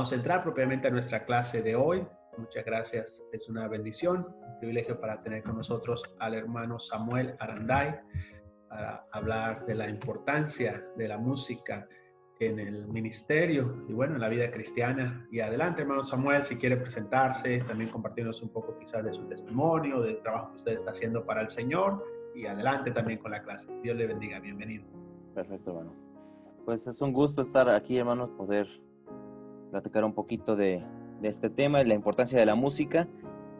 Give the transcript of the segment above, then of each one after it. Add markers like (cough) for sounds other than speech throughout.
vamos a entrar propiamente a nuestra clase de hoy. Muchas gracias, es una bendición, un privilegio para tener con nosotros al hermano Samuel Aranday para hablar de la importancia de la música en el ministerio y bueno, en la vida cristiana. Y adelante, hermano Samuel, si quiere presentarse, también compartirnos un poco quizás de su testimonio, del trabajo que usted está haciendo para el Señor y adelante también con la clase. Dios le bendiga, bienvenido. Perfecto, hermano. Pues es un gusto estar aquí, hermanos, poder platicar un poquito de, de este tema, de la importancia de la música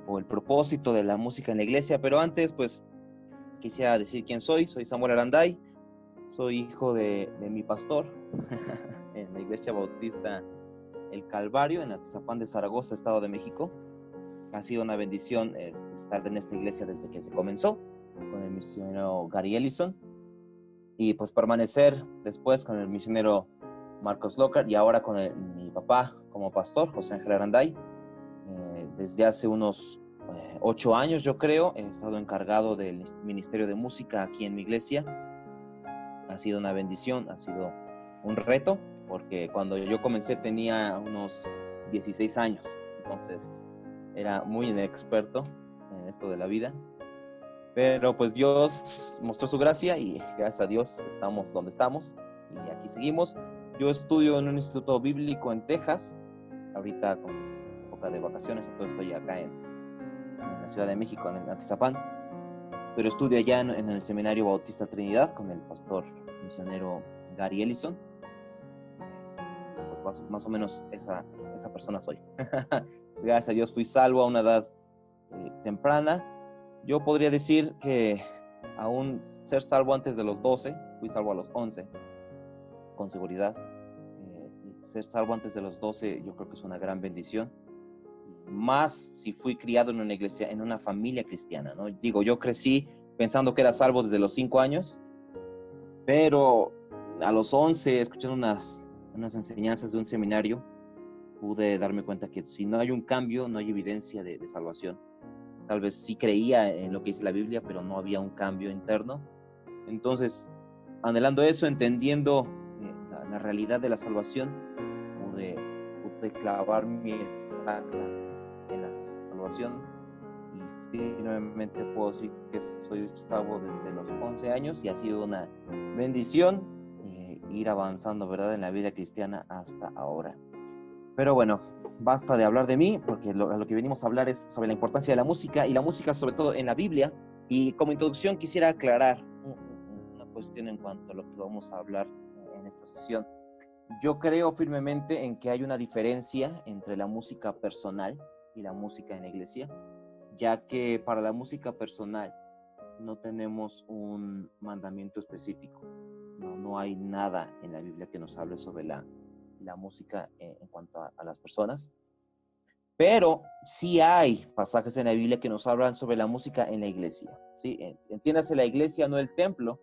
o el propósito de la música en la iglesia. Pero antes, pues quisiera decir quién soy. Soy Samuel Aranday, soy hijo de, de mi pastor (laughs) en la iglesia bautista El Calvario, en Atizapán de Zaragoza, Estado de México. Ha sido una bendición estar en esta iglesia desde que se comenzó con el misionero Gary Ellison y pues permanecer después con el misionero Marcos Lockhart y ahora con mi papá como pastor, José Ángel Aranday. Eh, desde hace unos eh, ocho años, yo creo, he estado encargado del Ministerio de Música aquí en mi iglesia. Ha sido una bendición, ha sido un reto, porque cuando yo comencé tenía unos 16 años, entonces era muy inexperto en esto de la vida. Pero pues Dios mostró su gracia y gracias a Dios estamos donde estamos y aquí seguimos. Yo estudio en un instituto bíblico en Texas, ahorita con época de vacaciones, entonces estoy acá en, la Ciudad de México, en Atizapán, pero estudio allá en, el Seminario Bautista Trinidad con el pastor misionero Gary Ellison. Pues más, o menos esa, esa persona soy. (laughs) Gracias a Dios fui salvo a una edad eh, temprana. Yo podría decir que aún ser salvo antes de los 12, fui salvo a los 11 con seguridad. Eh, ser salvo antes de los 12 yo creo que es una gran bendición. Más si fui criado en una iglesia, en una familia cristiana, ¿no? Digo, yo crecí pensando que era salvo desde los 5 años, pero a los 11, escuchando unas, unas enseñanzas de un seminario, pude darme cuenta que si no hay un cambio, no hay evidencia de, de salvación. Tal vez sí creía en lo que dice la Biblia, pero no había un cambio interno. Entonces, anhelando eso, entendiendo la realidad de la salvación, pude, pude clavar mi estaca en la salvación y firmemente puedo decir que soy salvo desde los 11 años y ha sido una bendición eh, ir avanzando, ¿verdad?, en la vida cristiana hasta ahora. Pero bueno, basta de hablar de mí, porque lo, lo que venimos a hablar es sobre la importancia de la música y la música sobre todo en la Biblia. Y como introducción quisiera aclarar una cuestión en cuanto a lo que vamos a hablar en esta sesión. Yo creo firmemente en que hay una diferencia entre la música personal y la música en la iglesia, ya que para la música personal no tenemos un mandamiento específico. No, no hay nada en la Biblia que nos hable sobre la, la música en, en cuanto a, a, las personas. Pero sí hay pasajes en la Biblia que nos hablan sobre la música en la iglesia. ¿sí? Entiéndase la iglesia, no el templo,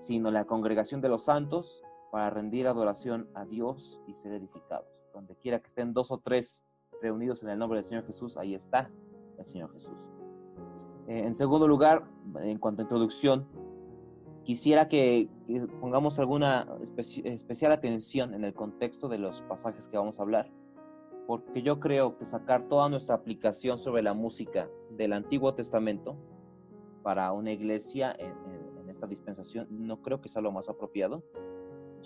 sino la congregación de los santos para rendir adoración a Dios y ser edificados. Donde quiera que estén dos o tres reunidos en el nombre del Señor Jesús, ahí está el Señor Jesús. Eh, en segundo lugar, en cuanto a introducción, quisiera que pongamos alguna especial atención en el contexto de los pasajes que vamos a hablar, porque yo creo que sacar toda nuestra aplicación sobre la música del Antiguo Testamento para una iglesia en, esta dispensación no creo que sea lo más apropiado,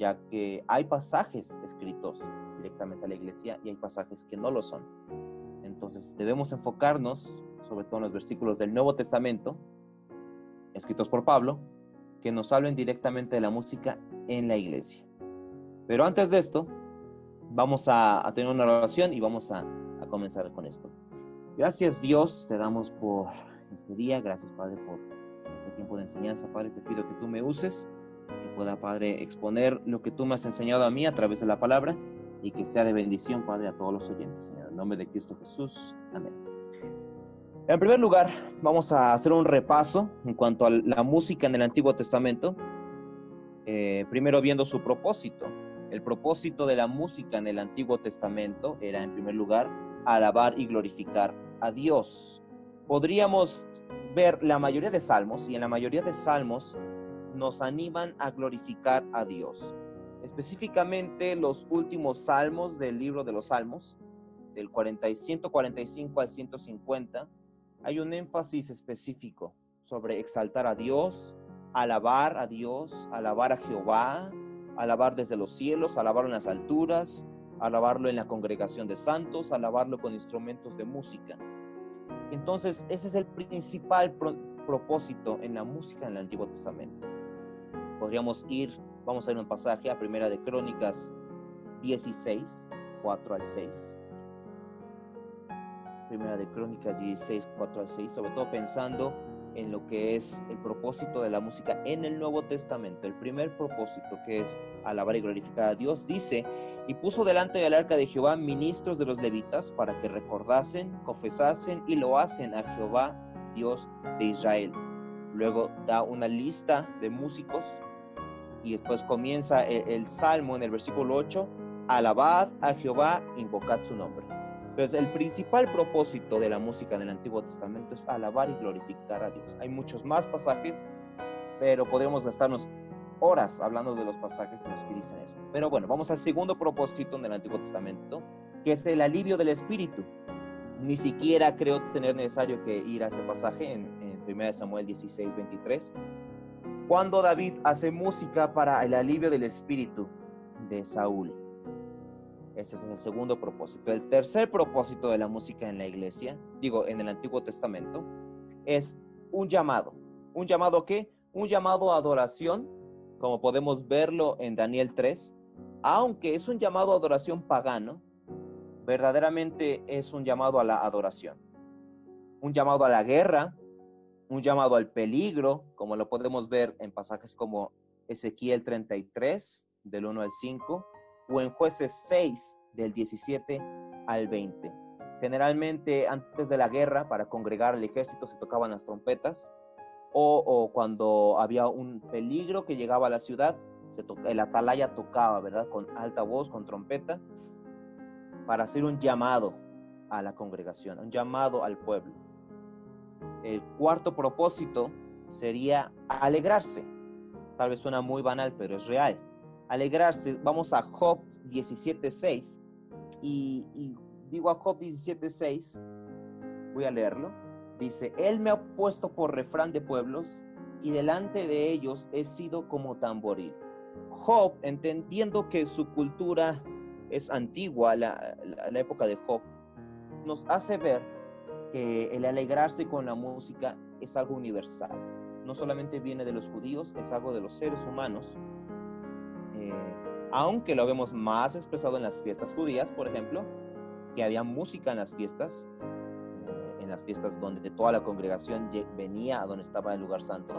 ya que hay pasajes escritos directamente a la iglesia y hay pasajes que no lo son. Entonces debemos enfocarnos sobre todo en los versículos del Nuevo Testamento, escritos por Pablo, que nos hablen directamente de la música en la iglesia. Pero antes de esto, vamos a, tener una oración y vamos a, a comenzar con esto. Gracias Dios, te damos por este día, gracias Padre por este tiempo de enseñanza, Padre, te pido que tú me uses que pueda, Padre, exponer lo que tú me has enseñado a mí a través de la palabra y que sea de bendición, Padre, a todos los oyentes. En nombre de Cristo Jesús. Amén. En primer lugar, vamos a hacer un repaso en cuanto a la música en el Antiguo Testamento. Eh, primero viendo su propósito. El propósito de la música en el Antiguo Testamento era, en primer lugar, alabar y glorificar a Dios. Podríamos ver la mayoría de salmos y en la mayoría de salmos nos animan a glorificar a Dios. específicamente los últimos salmos del libro de los salmos, del 145 al 150, hay un énfasis específico sobre exaltar a Dios, alabar a Dios, alabar a Jehová, alabar desde los cielos, alabarlo en las alturas, alabarlo en la congregación de santos, alabarlo con instrumentos de música. Entonces, ese es el principal propósito en la música en el Antiguo Testamento. Podríamos ir, vamos a ir un pasaje a Primera de Crónicas 16, 4 al 6. Primera de Crónicas 16, 4 al 6, sobre todo pensando en lo que es el propósito de la música en el Nuevo Testamento. El primer propósito, que es alabar y glorificar a Dios, dice, y puso delante del arca de Jehová ministros de los levitas para que recordasen, confesasen y lo hacen a Jehová, Dios de Israel. Luego da una lista de músicos y después comienza el, el salmo en el versículo 8, alabad a Jehová, invocad su nombre. Entonces, el principal propósito de la música en el Antiguo Testamento es alabar y glorificar a Dios. Hay muchos más pasajes, pero podríamos gastarnos horas hablando de los pasajes en los que dicen eso. Pero bueno, vamos al segundo propósito en el Antiguo Testamento, que es el alivio del espíritu. Ni siquiera creo tener necesario que ir a ese pasaje en, en 1 Samuel 16, 23, cuando David hace música para el alivio del espíritu de Saúl. Ese es el segundo propósito. El tercer propósito de la música en la iglesia, digo, en el Antiguo Testamento, es un llamado. ¿Un llamado qué? Un llamado a adoración, como podemos verlo en Daniel 3, aunque es un llamado a adoración pagano, verdaderamente es un llamado a la adoración. Un llamado a la guerra, un llamado al peligro, como lo podemos ver en pasajes como Ezequiel 33, del 1 al 5, o en jueces 6 del 17 al 20. Generalmente antes de la guerra, para congregar al ejército se tocaban las trompetas, o, cuando había un peligro que llegaba a la ciudad, se el atalaya tocaba, ¿verdad? Con alta voz, con trompeta, para hacer un llamado a la congregación, un llamado al pueblo. El cuarto propósito sería alegrarse. Tal vez suena muy banal, pero es real alegrarse. Vamos a Job 17.6 y, digo a Job 17.6, voy a leerlo. Dice, Él me ha puesto por refrán de pueblos y delante de ellos he sido como tamboril. Job, entendiendo que su cultura es antigua, la, la época de Job, nos hace ver que el alegrarse con la música es algo universal. No solamente viene de los judíos, es algo de los seres humanos aunque lo vemos más expresado en las fiestas judías, por ejemplo, que había música en las fiestas, eh, en las fiestas donde toda la congregación venía a donde estaba el lugar santo.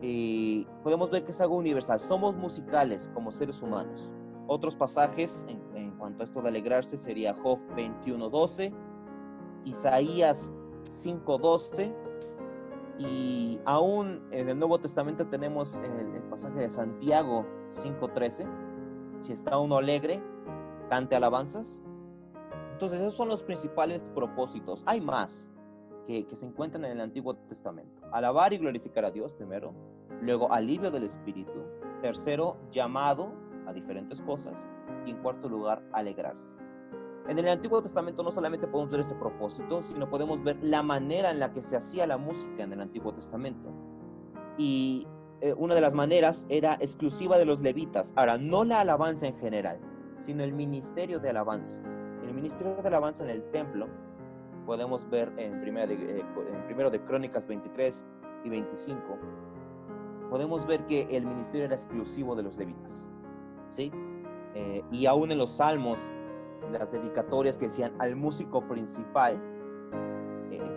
Y podemos ver que es algo universal. Somos musicales como seres humanos. Otros pasajes en, en cuanto a esto de alegrarse sería Job 21.12, Isaías 5.12 y aún en el Nuevo Testamento tenemos el, el pasaje de Santiago 5.13 si está uno alegre, cante alabanzas. Entonces esos son los principales propósitos. Hay más que, que se encuentran en el Antiguo Testamento. Alabar y glorificar a Dios primero, luego alivio del Espíritu, tercero llamado a diferentes cosas y en cuarto lugar alegrarse. En el Antiguo Testamento no solamente podemos ver ese propósito, sino podemos ver la manera en la que se hacía la música en el Antiguo Testamento. Y eh, una de las maneras era exclusiva de los levitas. Ahora, no la alabanza en general, sino el ministerio de alabanza. El ministerio de alabanza en el templo, podemos ver en, primera de, eh, en primero de Crónicas 23 y 25, podemos ver que el ministerio era exclusivo de los levitas. ¿sí? Eh, y aún en los salmos, las dedicatorias que decían al músico principal,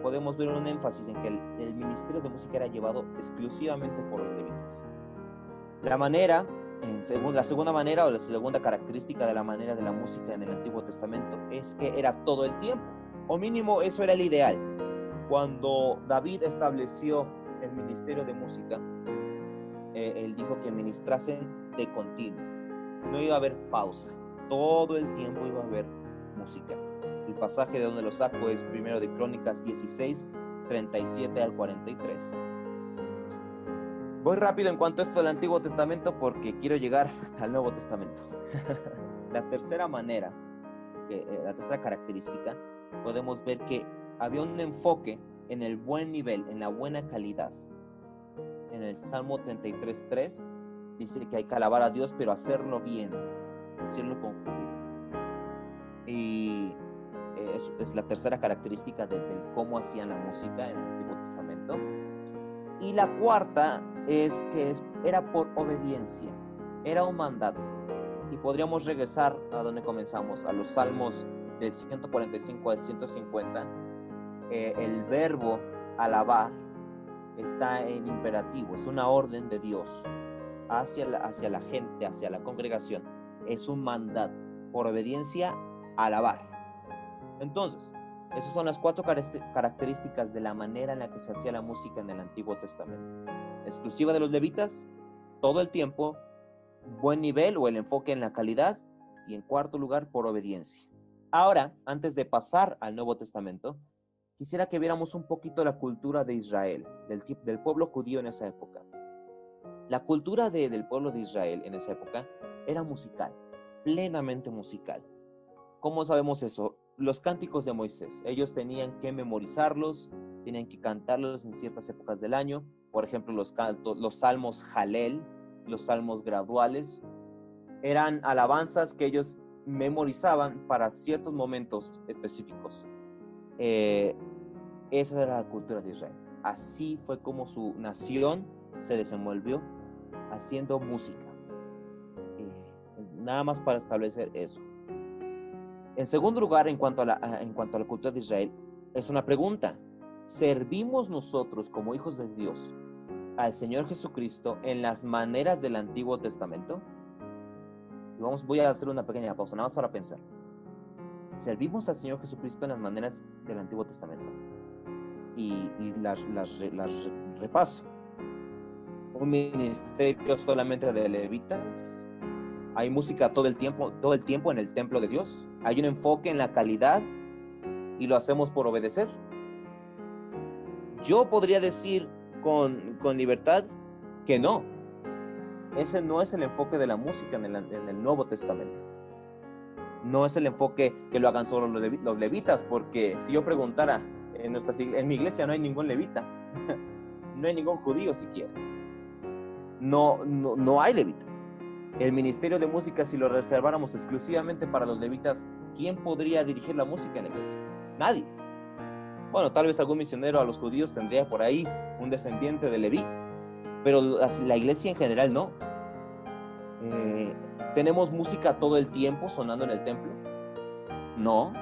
podemos ver un énfasis en que el, ministerio de música era llevado exclusivamente por los levitas. La manera, en según, la segunda manera o la segunda característica de la manera de la música en el Antiguo Testamento es que era todo el tiempo, o mínimo eso era el ideal. Cuando David estableció el ministerio de música, eh, él dijo que ministrasen de continuo, no iba a haber pausa, todo el tiempo iba a haber música. El pasaje de donde lo saco es primero de Crónicas 16, 37 al 43. Voy rápido en cuanto a esto del Antiguo Testamento porque quiero llegar (laughs) al Nuevo Testamento. (laughs) la tercera manera, eh, la tercera característica, podemos ver que había un enfoque en el buen nivel, en la buena calidad. En el Salmo 33.3 dice que hay que alabar a Dios, pero hacerlo bien, decirlo con. Y es, es, la tercera característica de, de, cómo hacían la música en el Antiguo Testamento. Y la cuarta es que es, era por obediencia, era un mandato. Y podríamos regresar a donde comenzamos, a los salmos del 145 al 150. Eh, el verbo alabar está en imperativo, es una orden de Dios hacia la, hacia la gente, hacia la congregación. Es un mandato, por obediencia, alabar. Entonces, esas son las cuatro características de la manera en la que se hacía la música en el Antiguo Testamento. Exclusiva de los levitas, todo el tiempo, buen nivel o el enfoque en la calidad y en cuarto lugar, por obediencia. Ahora, antes de pasar al Nuevo Testamento, quisiera que viéramos un poquito la cultura de Israel, del, del pueblo judío en esa época. La cultura de, del pueblo de Israel en esa época era musical, plenamente musical. ¿Cómo sabemos eso? Los cánticos de Moisés. Ellos tenían que memorizarlos, tenían que cantarlos en ciertas épocas del año. Por ejemplo, los, los salmos Jalel, los salmos graduales. Eran alabanzas que ellos memorizaban para ciertos momentos específicos. Eh, esa era la cultura de Israel. Así fue como su nación se desenvolvió haciendo música. Nada más para establecer eso. En segundo lugar, en cuanto, a la, en cuanto a la cultura de Israel, es una pregunta. ¿Servimos nosotros como hijos de Dios al Señor Jesucristo en las maneras del Antiguo Testamento? Vamos, voy a hacer una pequeña pausa, nada más para pensar. ¿Servimos al Señor Jesucristo en las maneras del Antiguo Testamento? Y, y las, las, las repaso. Un ministerio solamente de levitas, hay música todo el tiempo, todo el tiempo en el templo de Dios. Hay un enfoque en la calidad y lo hacemos por obedecer. Yo podría decir con, con libertad que no. Ese no es el enfoque de la música en el, en el, Nuevo Testamento. No es el enfoque que lo hagan solo los levitas, porque si yo preguntara, en, nuestra, en mi iglesia no hay ningún levita, (laughs) no hay ningún judío siquiera. No, no, no hay levitas el ministerio de música, si lo reserváramos exclusivamente para los levitas, ¿quién podría dirigir la música en la iglesia? Nadie. Bueno, tal vez algún misionero a los judíos tendría por ahí un descendiente de Leví, pero la iglesia en general no. Eh, ¿Tenemos música todo el tiempo sonando en el templo? No.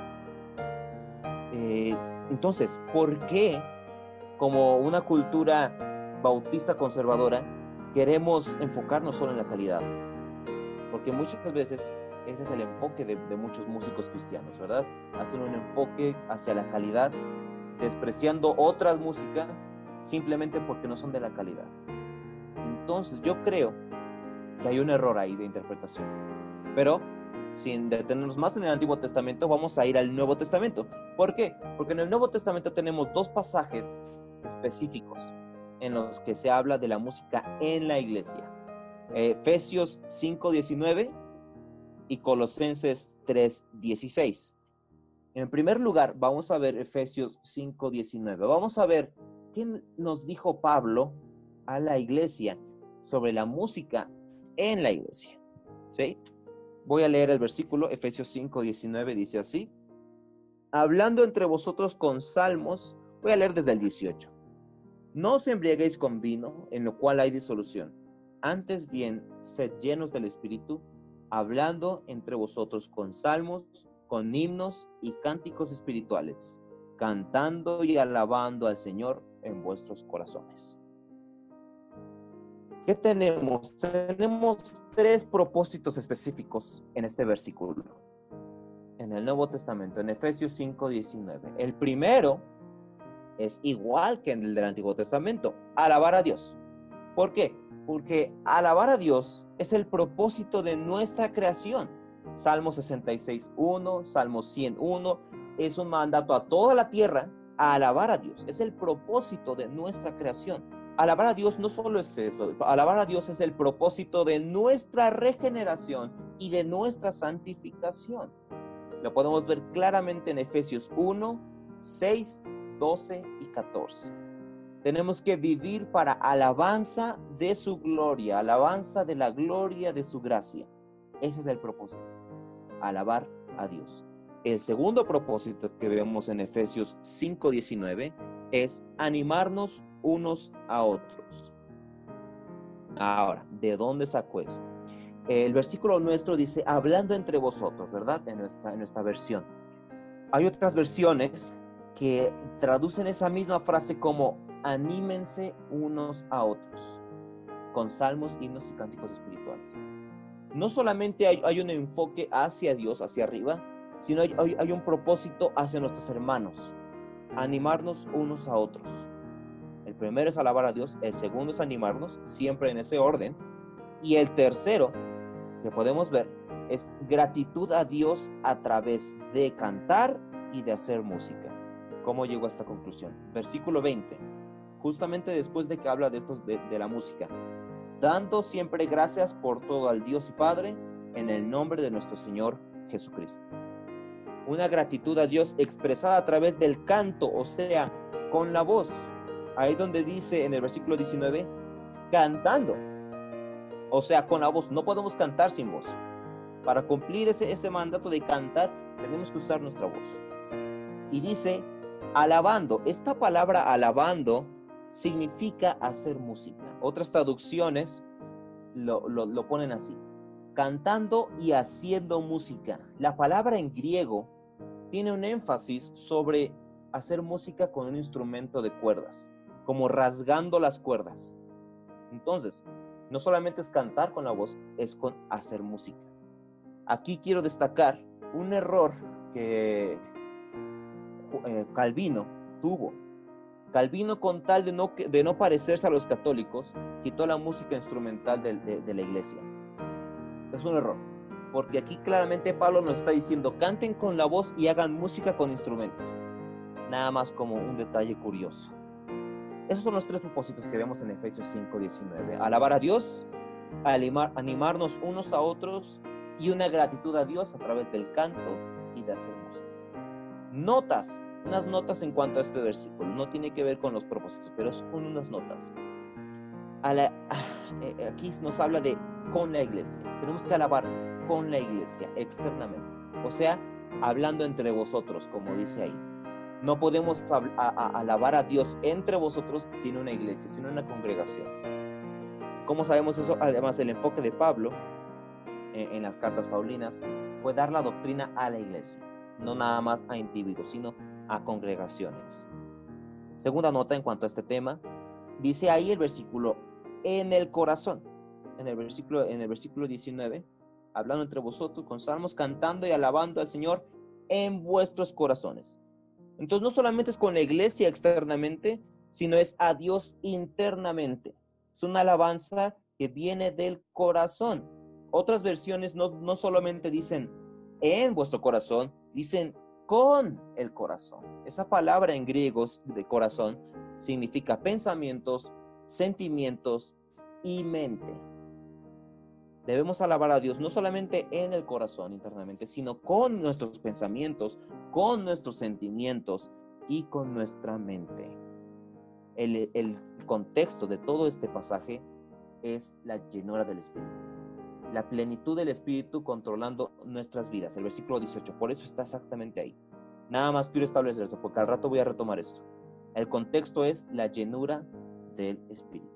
Eh, entonces, ¿por qué, como una cultura bautista conservadora, queremos enfocarnos solo en la calidad? Porque muchas veces ese es el enfoque de, muchos músicos cristianos, ¿verdad? Hacen un enfoque hacia la calidad, despreciando otras músicas simplemente porque no son de la calidad. Entonces yo creo que hay un error ahí de interpretación. Pero sin detenernos más en el Antiguo Testamento, vamos a ir al Nuevo Testamento. ¿Por qué? Porque en el Nuevo Testamento tenemos dos pasajes específicos en los que se habla de la música en la iglesia. Efesios 5:19 y Colosenses 3:16. En primer lugar, vamos a ver Efesios 5:19. Vamos a ver qué nos dijo Pablo a la iglesia sobre la música en la iglesia. ¿Sí? Voy a leer el versículo, Efesios 5:19 dice así. Hablando entre vosotros con salmos, voy a leer desde el 18. No os embriaguéis con vino, en lo cual hay disolución antes bien, sed llenos del Espíritu, hablando entre vosotros con salmos, con himnos y cánticos espirituales, cantando y alabando al Señor en vuestros corazones. ¿Qué tenemos? Tenemos tres propósitos específicos en este versículo, en el Nuevo Testamento, en Efesios 5:19. El primero es igual que en el del Antiguo Testamento, alabar a Dios. ¿Por qué? porque alabar a Dios es el propósito de nuestra creación. Salmo 66.1, Salmo 101, es un mandato a toda la tierra a alabar a Dios. Es el propósito de nuestra creación. alabar a Dios no solo es eso, alabar a Dios es el propósito de nuestra regeneración y de nuestra santificación. Lo podemos ver claramente en Efesios 1, 6, 12 y 14. Tenemos que vivir para alabanza de su gloria, alabanza de la gloria de su gracia. Ese es el propósito, alabar a Dios. El segundo propósito que vemos en Efesios 5:19 es animarnos unos a otros. Ahora, ¿de dónde sacó esto? El versículo nuestro dice, hablando entre vosotros, ¿verdad? En nuestra, en nuestra versión. Hay otras versiones que traducen esa misma frase como anímense unos a otros, con salmos, himnos y cánticos espirituales. No solamente hay, un enfoque hacia Dios, hacia arriba, sino hay, hay un propósito hacia nuestros hermanos, animarnos unos a otros. El primero es alabar a Dios, el segundo es animarnos, siempre en ese orden, y el tercero que podemos ver es gratitud a Dios a través de cantar y de hacer música. ¿Cómo llegó a esta conclusión? Versículo 20, justamente después de que habla de, estos, de, de la música. Dando siempre gracias por todo al Dios y Padre en el nombre de nuestro Señor Jesucristo. Una gratitud a Dios expresada a través del canto, o sea, con la voz. Ahí donde dice en el versículo 19, cantando. O sea, con la voz. No podemos cantar sin voz. Para cumplir ese, ese mandato de cantar, tenemos que usar nuestra voz. Y dice, alabando. Esta palabra alabando significa hacer música. Otras traducciones lo, lo, ponen así. Cantando y haciendo música. La palabra en griego tiene un énfasis sobre hacer música con un instrumento de cuerdas, como rasgando las cuerdas. Entonces, no solamente es cantar con la voz, es con hacer música. Aquí quiero destacar un error que eh, Calvino tuvo. Calvino, con tal de no, parecerse a los católicos, quitó la música instrumental de, la iglesia. Es un error, porque aquí claramente Pablo nos está diciendo, canten con la voz y hagan música con instrumentos. Nada más como un detalle curioso. Esos son los tres propósitos que vemos en Efesios 5:19. Alabar a Dios, animar, animarnos unos a otros y una gratitud a Dios a través del canto y de hacer música. Notas, unas notas en cuanto a este versículo. No tiene que ver con los propósitos, pero son unas notas. Ah, eh, aquí nos habla de con la iglesia. Tenemos que alabar con la iglesia externamente. O sea, hablando entre vosotros, como dice ahí. No podemos alabar a Dios entre vosotros sin una iglesia, sin una congregación. ¿Cómo sabemos eso? Además, el enfoque de Pablo en, en las cartas paulinas fue dar la doctrina a la iglesia, no nada más a individuos, sino a congregaciones. Segunda nota en cuanto a este tema, dice ahí el versículo en el corazón, en el versículo, en el versículo 19, hablando entre vosotros con salmos, cantando y alabando al Señor en vuestros corazones. Entonces no solamente es con la iglesia externamente, sino es a Dios internamente. Es una alabanza que viene del corazón. Otras versiones no, no solamente dicen en vuestro corazón, dicen con el corazón. Esa palabra en griego de corazón significa pensamientos, sentimientos y mente. Debemos alabar a Dios no solamente en el corazón internamente, sino con nuestros pensamientos, con nuestros sentimientos y con nuestra mente. El, el contexto de todo este pasaje es la llenura del Espíritu. La plenitud del Espíritu controlando nuestras vidas. El versículo 18. Por eso está exactamente ahí. Nada más quiero establecer eso, porque al rato voy a retomar esto. El contexto es la llenura del Espíritu.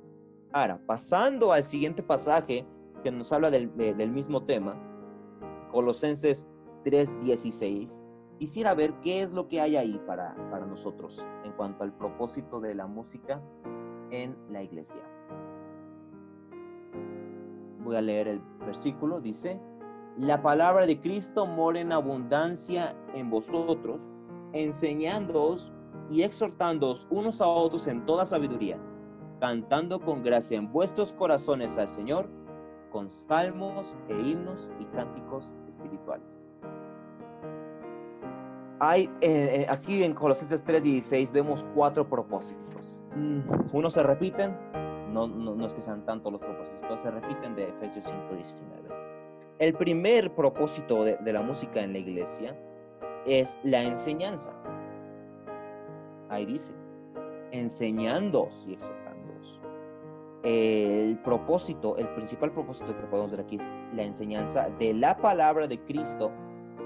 Ahora, pasando al siguiente pasaje, que nos habla del, mismo tema, Colosenses 3:16, quisiera ver qué es lo que hay ahí para, para nosotros en cuanto al propósito de la música en la iglesia. Voy a leer el versículo, dice, la palabra de Cristo mora en abundancia en vosotros, enseñándoos y exhortándoos unos a otros en toda sabiduría, cantando con gracia en vuestros corazones al Señor con salmos e himnos y cánticos espirituales. hay eh, eh, aquí en Colosenses 3:16 vemos cuatro propósitos. Mm, unos se repiten, no, no, es que sean tantos los propósitos, se repiten de Efesios 5:19. El primer propósito de, de la música en la iglesia es la enseñanza. Ahí dice, enseñando y exhortándoos. El propósito, el principal propósito que podemos ver aquí es la enseñanza de la palabra de Cristo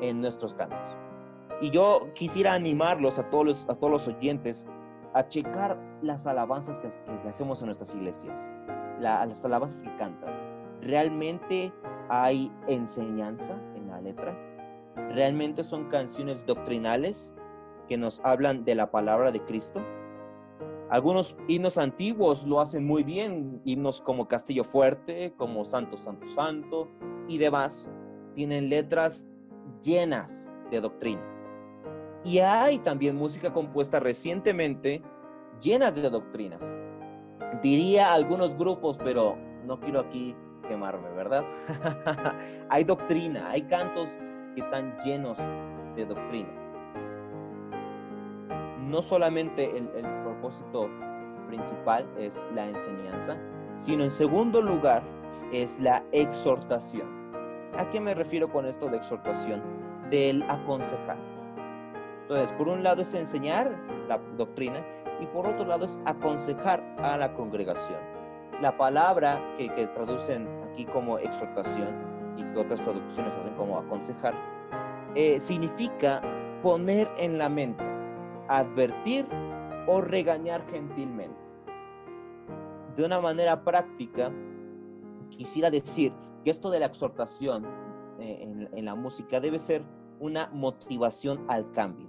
en nuestros cantos. Y yo quisiera animarlos a todos los, a todos los oyentes a checar las alabanzas que, hacemos en nuestras iglesias, las alabanzas que cantas. ¿Realmente hay enseñanza en la letra? ¿Realmente son canciones doctrinales que nos hablan de la palabra de Cristo? Algunos himnos antiguos lo hacen muy bien, himnos como Castillo Fuerte, como Santo, Santo, Santo y demás, tienen letras llenas de doctrina. Y hay también música compuesta recientemente llenas de doctrinas. Diría algunos grupos, pero no quiero aquí quemarme, ¿verdad? (laughs) hay doctrina, hay cantos que están llenos de doctrina. No solamente el, el propósito principal es la enseñanza, sino en segundo lugar es la exhortación. ¿A qué me refiero con esto de exhortación? Del aconsejar. Entonces, por un lado es enseñar la doctrina y por otro lado es aconsejar a la congregación. La palabra que, traducen aquí como exhortación y que otras traducciones hacen como aconsejar, eh, significa poner en la mente, advertir o regañar gentilmente. De una manera práctica, quisiera decir que esto de la exhortación eh, en, la música debe ser una motivación al cambio.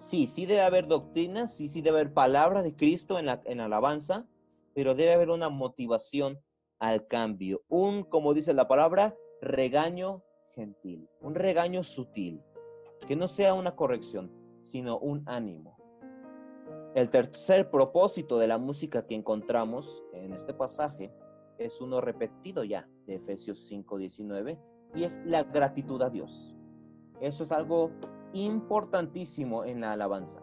Sí, sí debe haber doctrina, sí, sí debe haber palabra de Cristo en la, en alabanza, pero debe haber una motivación al cambio. Un, como dice la palabra, regaño gentil, un regaño sutil, que no sea una corrección, sino un ánimo. El tercer propósito de la música que encontramos en este pasaje es uno repetido ya de Efesios 5:19 y es la gratitud a Dios. Eso es algo importantísimo en la alabanza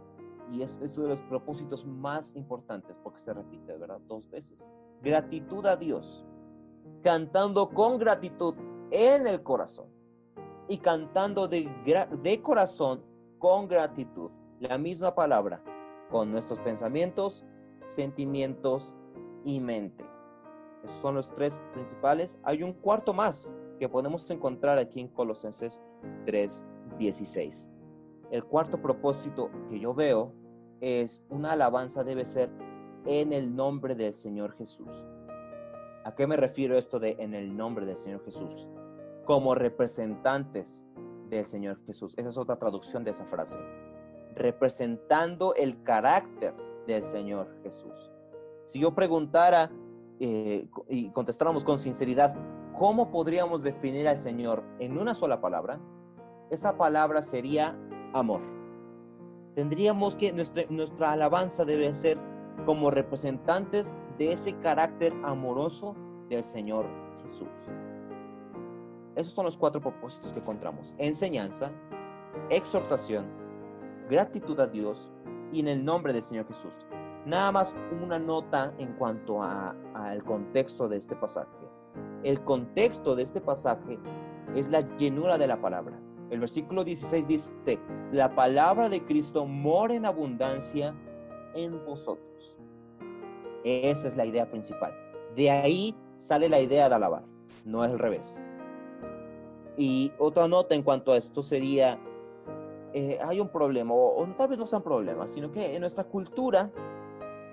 y es, uno de los propósitos más importantes porque se repite, ¿verdad? Dos veces. Gratitud a Dios, cantando con gratitud en el corazón y cantando de, de corazón con gratitud. La misma palabra, con nuestros pensamientos, sentimientos y mente. Esos son los tres principales. Hay un cuarto más que podemos encontrar aquí en Colosenses 3:16. El cuarto propósito que yo veo es una alabanza debe ser en el nombre del Señor Jesús. ¿A qué me refiero esto de en el nombre del Señor Jesús? Como representantes del Señor Jesús. Esa es otra traducción de esa frase representando el carácter del Señor Jesús. Si yo preguntara eh, y contestáramos con sinceridad, ¿cómo podríamos definir al Señor en una sola palabra? Esa palabra sería amor. Tendríamos que, nuestra, alabanza debe ser como representantes de ese carácter amoroso del Señor Jesús. Esos son los cuatro propósitos que encontramos. Enseñanza, exhortación, gratitud a Dios y en el nombre del Señor Jesús. Nada más una nota en cuanto al contexto de este pasaje. El contexto de este pasaje es la llenura de la palabra. El versículo 16 dice, la palabra de Cristo mora en abundancia en vosotros. Esa es la idea principal. De ahí sale la idea de alabar, no es al revés. Y otra nota en cuanto a esto sería eh, hay un problema, o, tal vez no sea un problema, sino que en nuestra cultura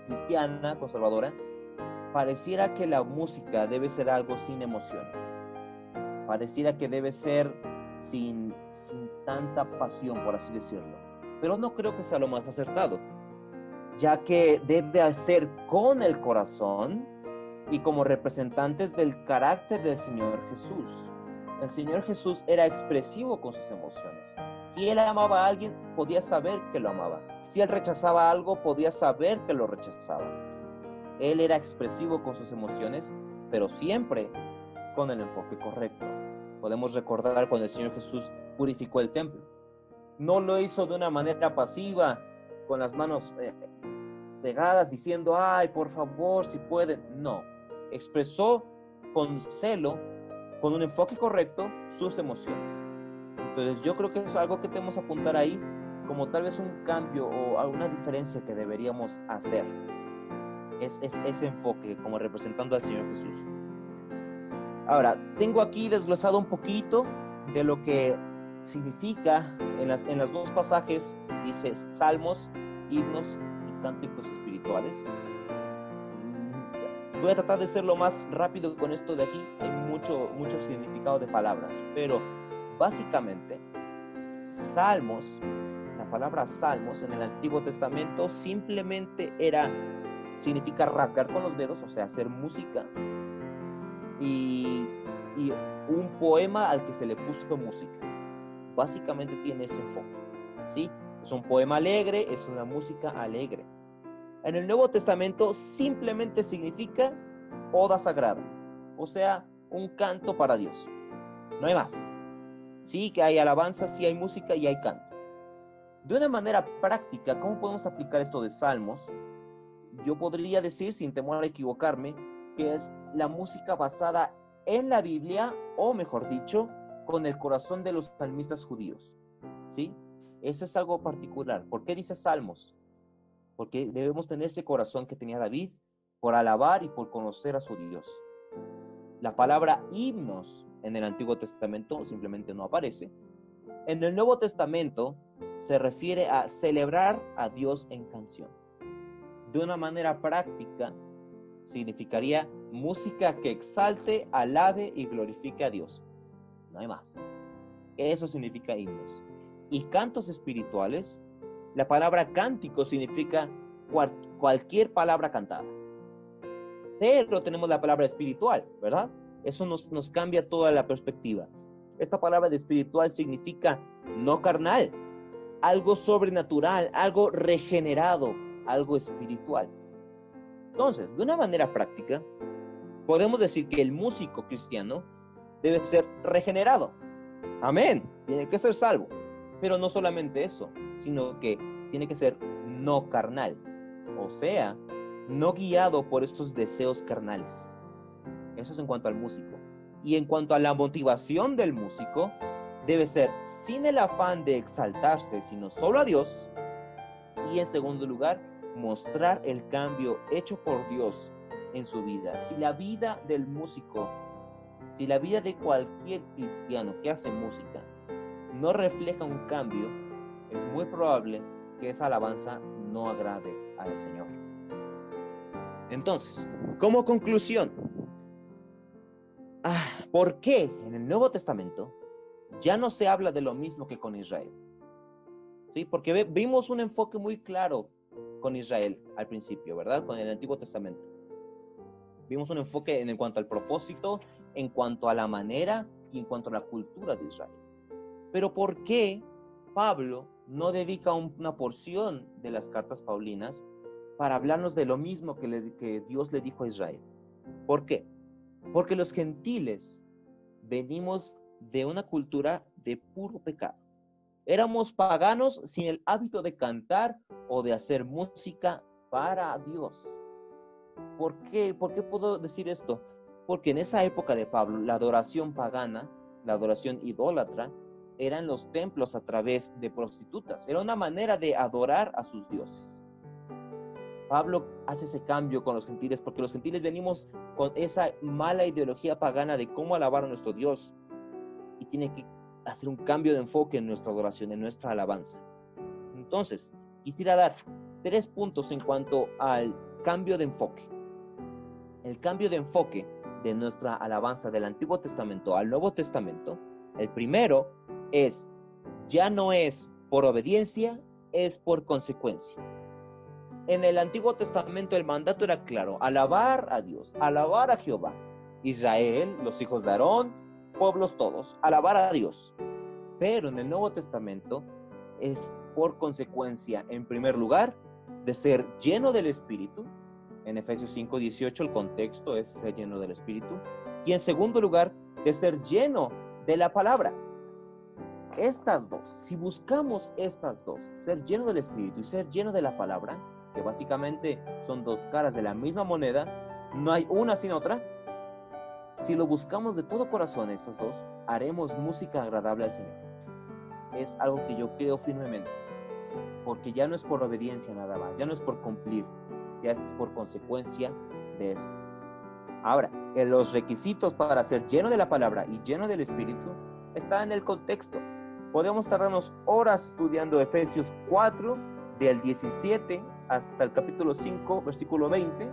cristiana, conservadora, pareciera que la música debe ser algo sin emociones. Pareciera que debe ser sin, sin tanta pasión, por así decirlo. Pero no creo que sea lo más acertado, ya que debe ser con el corazón y como representantes del carácter del Señor Jesús. El Señor Jesús era expresivo con sus emociones. Si él amaba a alguien, podía saber que lo amaba. Si él rechazaba algo, podía saber que lo rechazaba. Él era expresivo con sus emociones, pero siempre con el enfoque correcto. Podemos recordar cuando el Señor Jesús purificó el templo. no lo hizo de una manera pasiva, con las manos eh, pegadas diciendo, ay, por favor, si pueden. No, expresó con celo, con un enfoque correcto, sus emociones. Entonces yo creo que es algo que tenemos que apuntar ahí como tal vez un cambio o alguna diferencia que deberíamos hacer. Es, es ese enfoque como representando al Señor Jesús. Ahora, tengo aquí desglosado un poquito de lo que significa en las, en los dos pasajes, dice salmos, himnos y cánticos espirituales. Voy a tratar de ser lo más rápido con esto de aquí, hay mucho, mucho significado de palabras, pero básicamente, salmos, la palabra salmos en el Antiguo Testamento simplemente era, significa rasgar con los dedos, o sea, hacer música, y, y un poema al que se le puso música. Básicamente tiene ese enfoque, ¿sí? Es un poema alegre, es una música alegre. En el Nuevo Testamento simplemente significa oda sagrada, o sea, un canto para Dios. No hay más. Sí que hay alabanza, sí hay música y hay canto. De una manera práctica, ¿cómo podemos aplicar esto de salmos? Yo podría decir, sin temor a equivocarme, que es la música basada en la Biblia, o mejor dicho, con el corazón de los salmistas judíos. ¿Sí? Eso es algo particular. ¿Por qué dice salmos? Porque debemos tener ese corazón que tenía David por alabar y por conocer a su Dios. La palabra himnos en el Antiguo Testamento simplemente no aparece. En el Nuevo Testamento se refiere a celebrar a Dios en canción. De una manera práctica, significaría música que exalte, alabe y glorifique a Dios. No hay más. Eso significa himnos. Y cantos espirituales, la palabra cántico significa cualquier palabra cantada. Pero tenemos la palabra espiritual, ¿verdad? Eso nos, nos cambia toda la perspectiva. Esta palabra de espiritual significa no carnal, algo sobrenatural, algo regenerado, algo espiritual. Entonces, de una manera práctica, podemos decir que el músico cristiano debe ser regenerado. Amén. Tiene que ser salvo. Pero no solamente eso, sino que tiene que ser no carnal. O sea, no guiado por estos deseos carnales. Eso es en cuanto al músico. Y en cuanto a la motivación del músico, debe ser sin el afán de exaltarse, sino solo a Dios. Y en segundo lugar, mostrar el cambio hecho por Dios en su vida. Si la vida del músico, si la vida de cualquier cristiano que hace música no refleja un cambio, es muy probable que esa alabanza no agrade al Señor. Entonces, como conclusión, ah, ¿por qué en el Nuevo Testamento ya no se habla de lo mismo que con Israel? ¿Sí? Porque vimos un enfoque muy claro con Israel al principio, ¿verdad? Con el Antiguo Testamento. Vimos un enfoque en cuanto al propósito, en cuanto a la manera y en cuanto a la cultura de Israel. Pero ¿por qué Pablo no dedica una porción de las cartas paulinas para hablarnos de lo mismo que, Dios le dijo a Israel? ¿Por qué? Porque los gentiles venimos de una cultura de puro pecado. Éramos paganos sin el hábito de cantar o de hacer música para Dios. ¿Por qué? ¿Por qué puedo decir esto? Porque en esa época de Pablo, la adoración pagana, la adoración idólatra, eran los templos a través de prostitutas. Era una manera de adorar a sus dioses. Pablo hace ese cambio con los gentiles porque los gentiles venimos con esa mala ideología pagana de cómo alabar a nuestro Dios y tiene que hacer un cambio de enfoque en nuestra adoración, en nuestra alabanza. Entonces, quisiera dar tres puntos en cuanto al cambio de enfoque. El cambio de enfoque de nuestra alabanza del Antiguo Testamento al Nuevo Testamento, el primero es, ya no es por obediencia, es por consecuencia. En el Antiguo Testamento el mandato era claro, alabar a Dios, alabar a Jehová. Israel, los hijos de Aarón, pueblos todos, alabar a Dios. Pero en el Nuevo Testamento es por consecuencia, en primer lugar, de ser lleno del Espíritu. En Efesios 5, 18 el contexto es ser lleno del Espíritu. Y en segundo lugar, de ser lleno de la palabra. estas dos, si buscamos estas dos, ser lleno del Espíritu y ser lleno de la palabra, que básicamente son dos caras de la misma moneda, no hay una sin otra, si lo buscamos de todo corazón estos dos, haremos música agradable al Señor. Es algo que yo creo firmemente, porque ya no es por obediencia nada más, ya no es por cumplir, ya es por consecuencia de esto. Ahora, en los requisitos para ser lleno de la palabra y lleno del Espíritu está en el contexto. Podemos tardarnos horas estudiando Efesios 4, del 17 hasta el capítulo 5, versículo 20,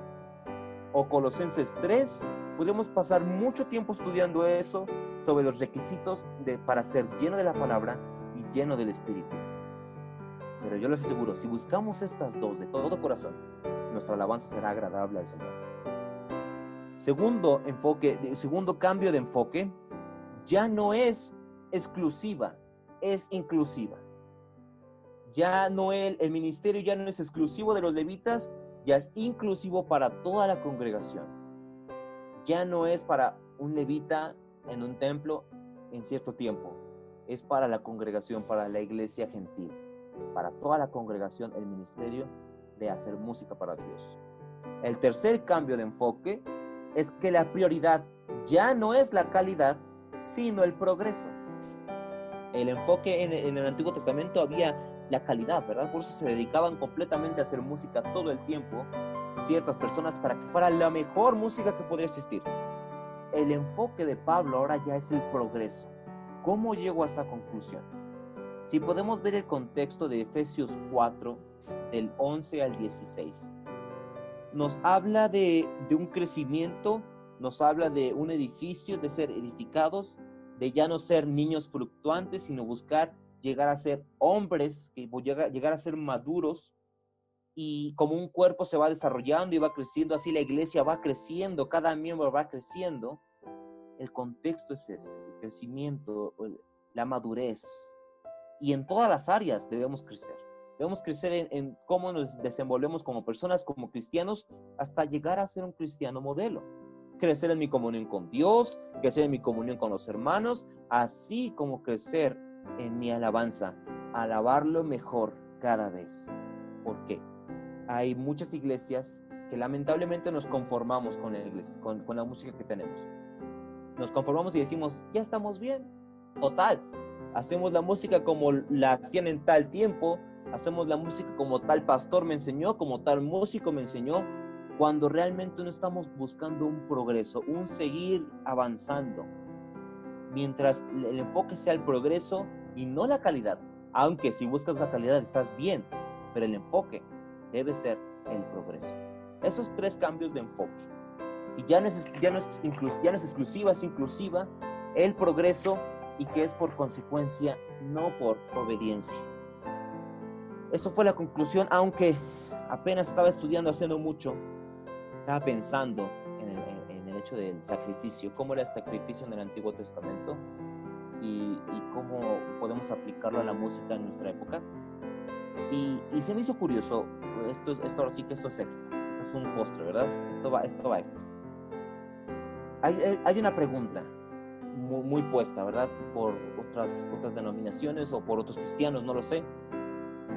o Colosenses 3. Podemos pasar mucho tiempo estudiando eso sobre los requisitos de, para ser lleno de la palabra y lleno del Espíritu. Pero yo les aseguro, si buscamos estas dos de todo corazón, nuestra alabanza será agradable al Señor. Segundo enfoque, segundo cambio de enfoque, ya no es exclusiva, es inclusiva. Ya no el, el ministerio ya no es exclusivo de los levitas, ya es inclusivo para toda la congregación. Ya no es para un levita en un templo en cierto tiempo, es para la congregación, para la iglesia gentil, para toda la congregación el ministerio de hacer música para Dios. El tercer cambio de enfoque es que la prioridad ya no es la calidad, sino el progreso. El enfoque en, el Antiguo Testamento había la calidad, ¿verdad? Por eso se dedicaban completamente a hacer música todo el tiempo, ciertas personas, para que fuera la mejor música que podría existir. El enfoque de Pablo ahora ya es el progreso. ¿Cómo llego a esta conclusión? Si podemos ver el contexto de Efesios 4, del 11 al 16, nos habla de, de un crecimiento, nos habla de un edificio, de ser edificados, de ya no ser niños fluctuantes, sino buscar llegar a ser hombres, llegar a ser maduros, y como un cuerpo se va desarrollando y va creciendo, así la iglesia va creciendo, cada miembro va creciendo, el contexto es ese, el crecimiento, la madurez. Y en todas las áreas debemos crecer. Debemos crecer en, en, cómo nos desenvolvemos como personas, como cristianos, hasta llegar a ser un cristiano modelo. Crecer en mi comunión con Dios, crecer en mi comunión con los hermanos, así como crecer en mi alabanza, alabarlo mejor cada vez. ¿Por qué? Hay muchas iglesias que lamentablemente nos conformamos con la iglesia, con, con la música que tenemos. Nos conformamos y decimos, ya estamos bien. Total, hacemos la música como la hacían en tal tiempo, hacemos la música como tal pastor me enseñó, como tal músico me enseñó, cuando realmente no estamos buscando un progreso, un seguir avanzando, mientras el enfoque sea el progreso y no la calidad. Aunque si buscas la calidad estás bien, pero el enfoque debe ser el progreso. Esos tres cambios de enfoque. Y ya no es, ya no es, ya no es exclusiva, es inclusiva el progreso y que es por consecuencia, no por obediencia. Eso fue la conclusión, aunque apenas estaba estudiando, haciendo mucho, estaba pensando hecho del sacrificio, cómo era el sacrificio en el Antiguo Testamento y, cómo podemos aplicarlo a la música en nuestra época. Y, y, se me hizo curioso, esto, esto sí que esto es extra, esto es un postre, ¿verdad? Esto va, esto va extra. Hay, hay una pregunta muy, muy, puesta, ¿verdad? Por otras, otras denominaciones o por otros cristianos, no lo sé.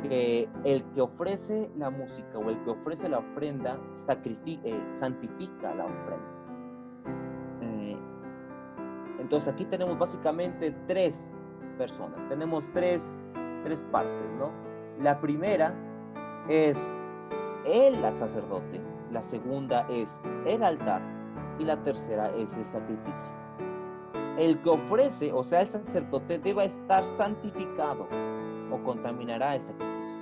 Que el que ofrece la música o el que ofrece la ofrenda eh, santifica la ofrenda. Entonces aquí tenemos básicamente tres personas, tenemos tres, tres partes, ¿no? La primera es el sacerdote, la segunda es el altar y la tercera es el sacrificio. El que ofrece, o sea, el sacerdote, debe estar santificado o contaminará el sacrificio.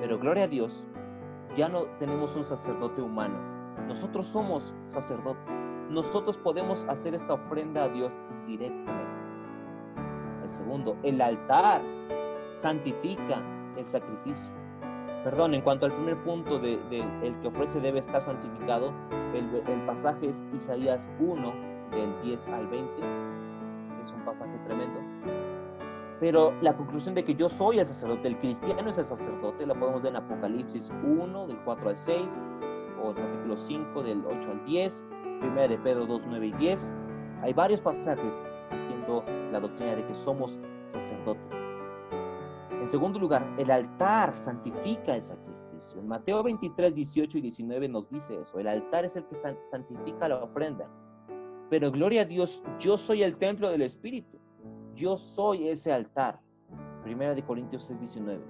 Pero gloria a Dios, ya no tenemos un sacerdote humano. Nosotros somos sacerdotes nosotros podemos hacer esta ofrenda a Dios directamente. El segundo, el altar santifica el sacrificio. Perdón, en cuanto al primer punto de, el que ofrece debe estar santificado, el, el, pasaje es Isaías 1, del 10 al 20. Es un pasaje tremendo. Pero la conclusión de que yo soy el sacerdote, el cristiano es el sacerdote, la podemos ver en Apocalipsis 1, del 4 al 6, o el capítulo 5, del 8 al 10, 1 de Pedro 2, 9 y 10. Hay varios pasajes diciendo la doctrina de que somos sacerdotes. En segundo lugar, el altar santifica el sacrificio. En Mateo 23, 18 y 19 nos dice eso. El altar es el que santifica la ofrenda. Pero gloria a Dios, yo soy el templo del Espíritu. Yo soy ese altar. Primera de Corintios 6, 19.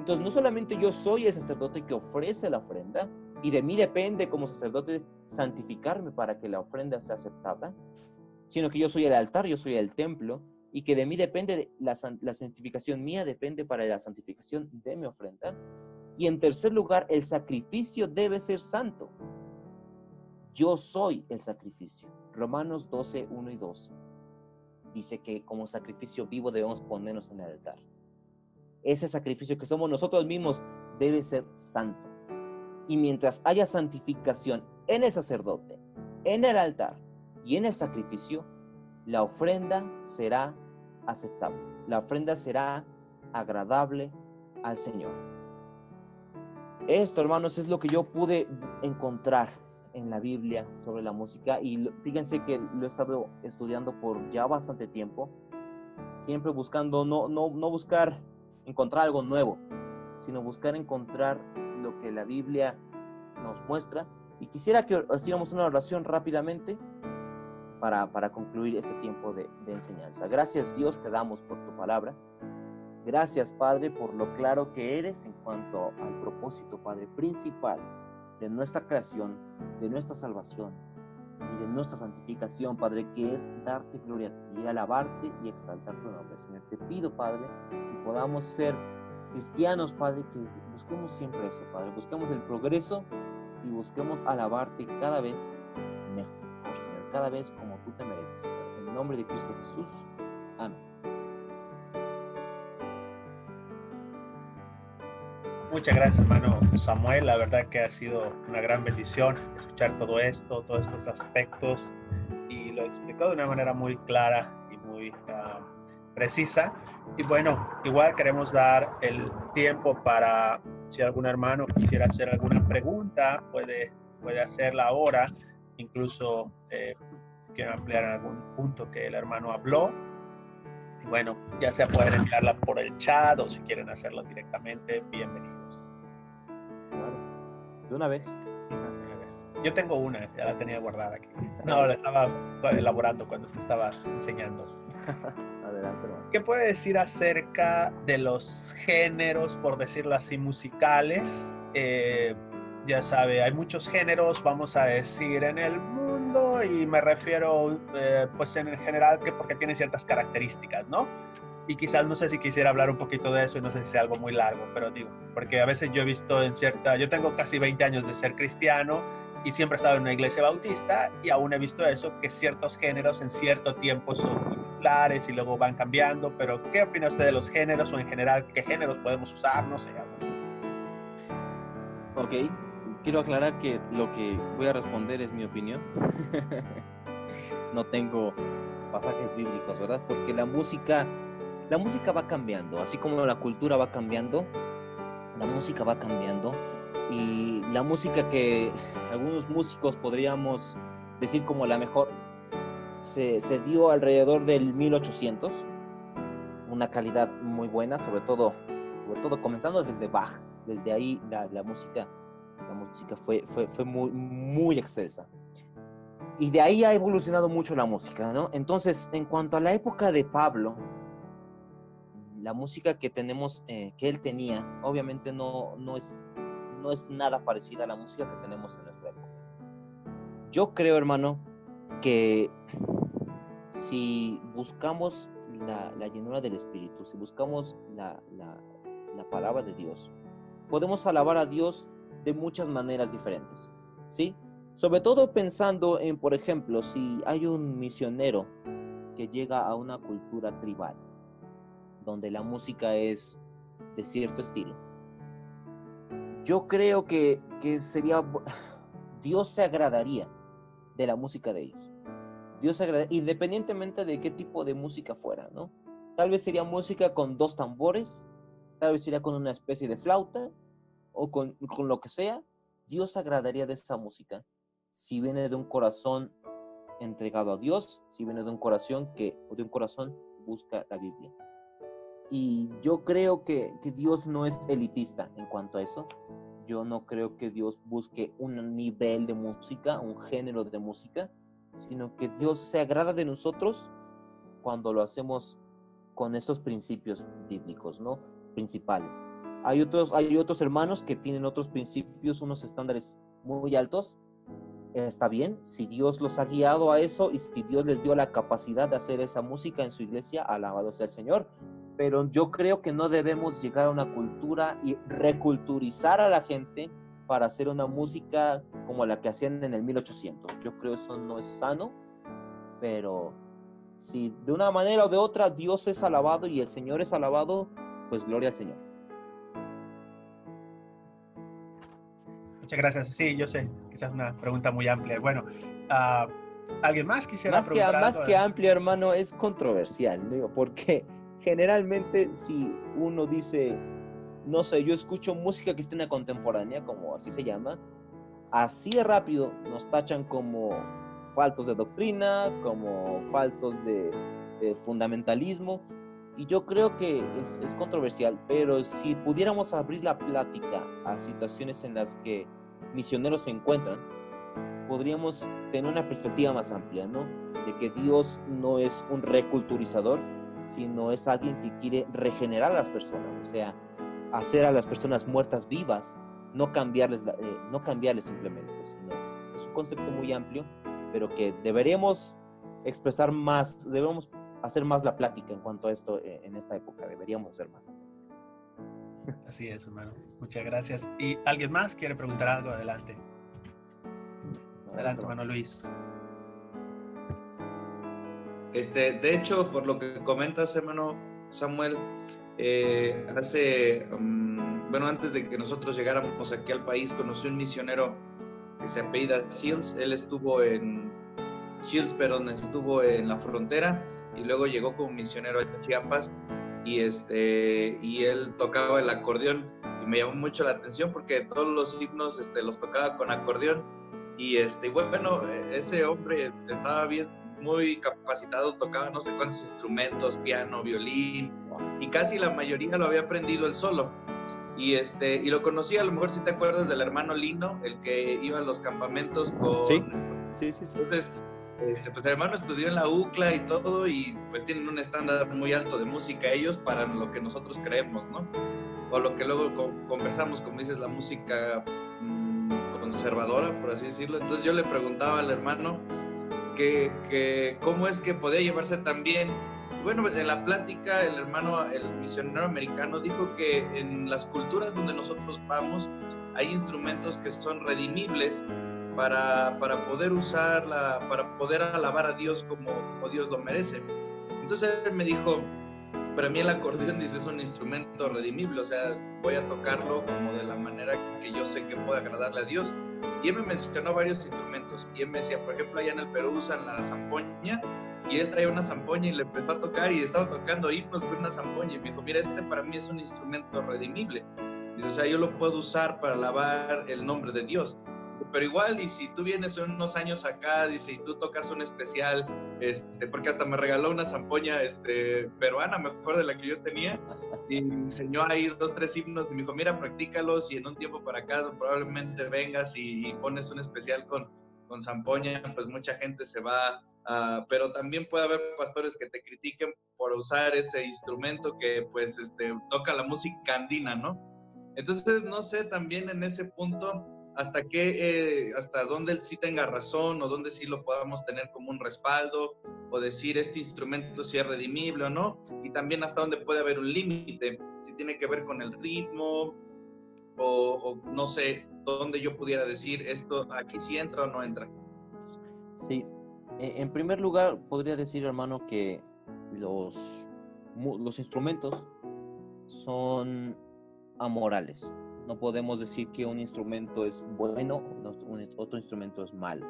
Entonces, no solamente yo soy el sacerdote que ofrece la ofrenda, y de mí depende como sacerdote santificarme para que la ofrenda sea aceptada, sino que yo soy el altar, yo soy el templo, y que de mí depende, la, santificación mía depende para la santificación de mi ofrenda. Y en tercer lugar, el sacrificio debe ser santo. Yo soy el sacrificio. Romanos 12, 1 y 2 dice que como sacrificio vivo debemos ponernos en el altar. Ese sacrificio que somos nosotros mismos debe ser santo. Y mientras haya santificación en el sacerdote, en el altar y en el sacrificio, la ofrenda será aceptable. La ofrenda será agradable al Señor. Esto, hermanos, es lo que yo pude encontrar en la Biblia sobre la música y fíjense que lo he estado estudiando por ya bastante tiempo, siempre buscando no, no, no buscar encontrar algo nuevo, sino buscar encontrar lo que la Biblia nos muestra. Y quisiera que hiciéramos una oración rápidamente para, para concluir este tiempo de, enseñanza. Gracias Dios te damos por tu palabra. Gracias Padre por lo claro que eres en cuanto al propósito, Padre, principal de nuestra creación, de nuestra salvación y de nuestra santificación, Padre, que es darte gloria ti, alabarte y exaltar tu nombre. Señor, te pido, Padre, que podamos ser cristianos, Padre, que busquemos siempre eso, Padre, busquemos el progreso y busquemos alabarte cada vez cada vez como tú te mereces. En el nombre de Cristo Jesús. Amén. Muchas gracias, hermano Samuel. La verdad que ha sido una gran bendición escuchar todo esto, todos estos aspectos y lo explicó de una manera muy clara y muy uh, precisa. Y bueno, igual queremos dar el tiempo para si algún hermano quisiera hacer alguna pregunta, puede, puede hacerla ahora. Incluso eh, quiero ampliar en algún punto que el hermano habló. Y bueno, ya sea pueden enviarla por el chat o si quieren hacerlo directamente, bienvenido. De una vez. Yo tengo una, ya la tenía guardada aquí. No, la estaba elaborando cuando usted estaba enseñando. (laughs) Adelante, ¿Qué puede decir acerca de los géneros, por decirlo así, musicales? Eh, ya sabe, hay muchos géneros, vamos a decir, en el mundo y me refiero, eh, pues en general, que porque tienen ciertas características, ¿no? y quizás no sé si quisiera hablar un poquito de eso y no sé si sea algo muy largo, pero digo, porque a veces yo he visto en cierta, yo tengo casi 20 años de ser cristiano y siempre he estado en una iglesia bautista y aún he visto eso, que ciertos géneros en cierto tiempo son populares y luego van cambiando, pero ¿qué opina usted de los géneros o en general qué géneros podemos usar? No sé. Ok, quiero aclarar que lo que voy a responder es mi opinión. (laughs) no tengo pasajes bíblicos, ¿verdad? Porque la música la música va cambiando, así como la cultura va cambiando, la música va cambiando y la música que algunos músicos podríamos decir como la mejor se, dio alrededor del 1800, una calidad muy buena, sobre todo, sobre todo comenzando desde Bach, desde ahí la, música, la música fue, fue, fue muy, muy excelsa. Y de ahí ha evolucionado mucho la música, ¿no? Entonces, en cuanto a la época de Pablo, la música que tenemos, eh, que él tenía, obviamente no, no, es, no es nada parecida a la música que tenemos en nuestra época. Yo creo, hermano, que si buscamos la, la llenura del Espíritu, si buscamos la, la, la palabra de Dios, podemos alabar a Dios de muchas maneras diferentes, ¿sí? Sobre todo pensando en, por ejemplo, si hay un misionero que llega a una cultura tribal, donde la música es de cierto estilo. Yo creo que, sería, (sighs) Dios se agradaría de la música de ellos. Dios se agradaría, independientemente de qué tipo de música fuera, ¿no? Tal vez sería música con dos tambores, tal vez sería con una especie de flauta o con, con lo que sea. Dios se agradaría de esa música si viene de un corazón entregado a Dios, si viene de un corazón que, de un corazón busca la Biblia. Y yo creo que, que Dios no es elitista en cuanto a eso. Yo no creo que Dios busque un nivel de música, un género de música, sino que Dios se agrada de nosotros cuando lo hacemos con estos principios bíblicos, ¿no? Principales. Hay otros, hay otros hermanos que tienen otros principios, unos estándares muy altos. Está bien, si Dios los ha guiado a eso y si Dios les dio la capacidad de hacer esa música en su iglesia, alabado sea el Señor. Pero yo creo que no debemos llegar a una cultura y reculturizar a la gente para hacer una música como la que hacían en el 1800. Yo creo eso no es sano, pero si de una manera o de otra Dios es alabado y el Señor es alabado, pues gloria al Señor. Muchas gracias. Sí, yo sé, es una pregunta muy amplia. Bueno, uh, ¿alguien más quisiera más preguntar? Que, más que amplia, hermano, es controversial, digo, porque generalmente si uno dice, no sé, yo escucho música cristiana contemporánea, como así se llama, así rápido nos tachan como faltos de doctrina, como faltos de, fundamentalismo. Y yo creo que es, es, controversial, pero si pudiéramos abrir la plática a situaciones en las que misioneros se encuentran, podríamos tener una perspectiva más amplia, ¿no? De que Dios no es un reculturizador, sino es alguien que quiere regenerar a las personas, o sea, hacer a las personas muertas vivas, no cambiarles, eh, no cambiarles simplemente, sino es un concepto muy amplio pero que deberíamos expresar más, debemos hacer más la plática en cuanto a esto eh, en esta época, deberíamos hacer más. Así es, hermano. Muchas gracias. ¿Y alguien más quiere preguntar algo? Adelante. Adelante, hermano Luis. Este, de hecho, por lo que comentas, hermano Samuel, eh, hace, mm, bueno, antes de que nosotros llegáramos aquí al país, conocí un misionero que se apellida Shields. Él estuvo en Shields, perdón, estuvo en la frontera y luego llegó como misionero a Chiapas y, este, y él tocaba el acordeón y me llamó mucho la atención porque todos los himnos este, los tocaba con acordeón y este, bueno, ese hombre estaba bien, muy capacitado, tocaba no sé cuántos instrumentos, piano, violín y casi la mayoría lo había aprendido él solo y este y lo conocí a lo mejor si te acuerdas del hermano Lino el que iba a los campamentos con sí sí sí, entonces este, pues el hermano estudió en la UCLA y todo y pues tienen un estándar muy alto de música ellos para lo que nosotros creemos no o lo que luego conversamos como dices la música mm, conservadora por así decirlo. Entonces yo le preguntaba al hermano que, que cómo es que podía llevarse tan bien bueno, en la plática el hermano, el misionero americano dijo que en las culturas donde nosotros vamos hay instrumentos que son redimibles para, para poder usarla, para poder alabar a Dios como, Dios lo merece. Entonces él me dijo, para mí el acordeón dice es un instrumento redimible, o sea, voy a tocarlo como de la manera que yo sé que puede agradarle a Dios. Y él me mencionó varios instrumentos y él me decía, por ejemplo, allá en el Perú usan la zampoña y él traía una zampoña y le empezó a tocar y estaba tocando himnos con una zampoña y me dijo, mira, este para mí es un instrumento redimible. Dice, o sea, yo lo puedo usar para alabar el nombre de Dios. Pero igual, y si tú vienes unos años acá, dice, y tú tocas un especial, este, porque hasta me regaló una zampoña este, peruana, mejor de la que yo tenía, y enseñó ahí dos, tres himnos, y me dijo, mira, practícalos, y en un tiempo para acá probablemente vengas y, pones un especial con, con zampoña, pues mucha gente se va pero también puede haber pastores que te critiquen por usar ese instrumento que pues este, toca la música andina, ¿no? Entonces, no sé también en ese punto hasta qué, eh, hasta dónde sí tenga razón o dónde sí lo podamos tener como un respaldo o decir este instrumento si es redimible o no, y también hasta dónde puede haber un límite, si tiene que ver con el ritmo o, o no sé, dónde yo pudiera decir esto aquí sí entra o no entra. Sí, eh, en primer lugar, podría decir, hermano, que los, los instrumentos son amorales. No podemos decir que un instrumento es bueno, otro instrumento es malo.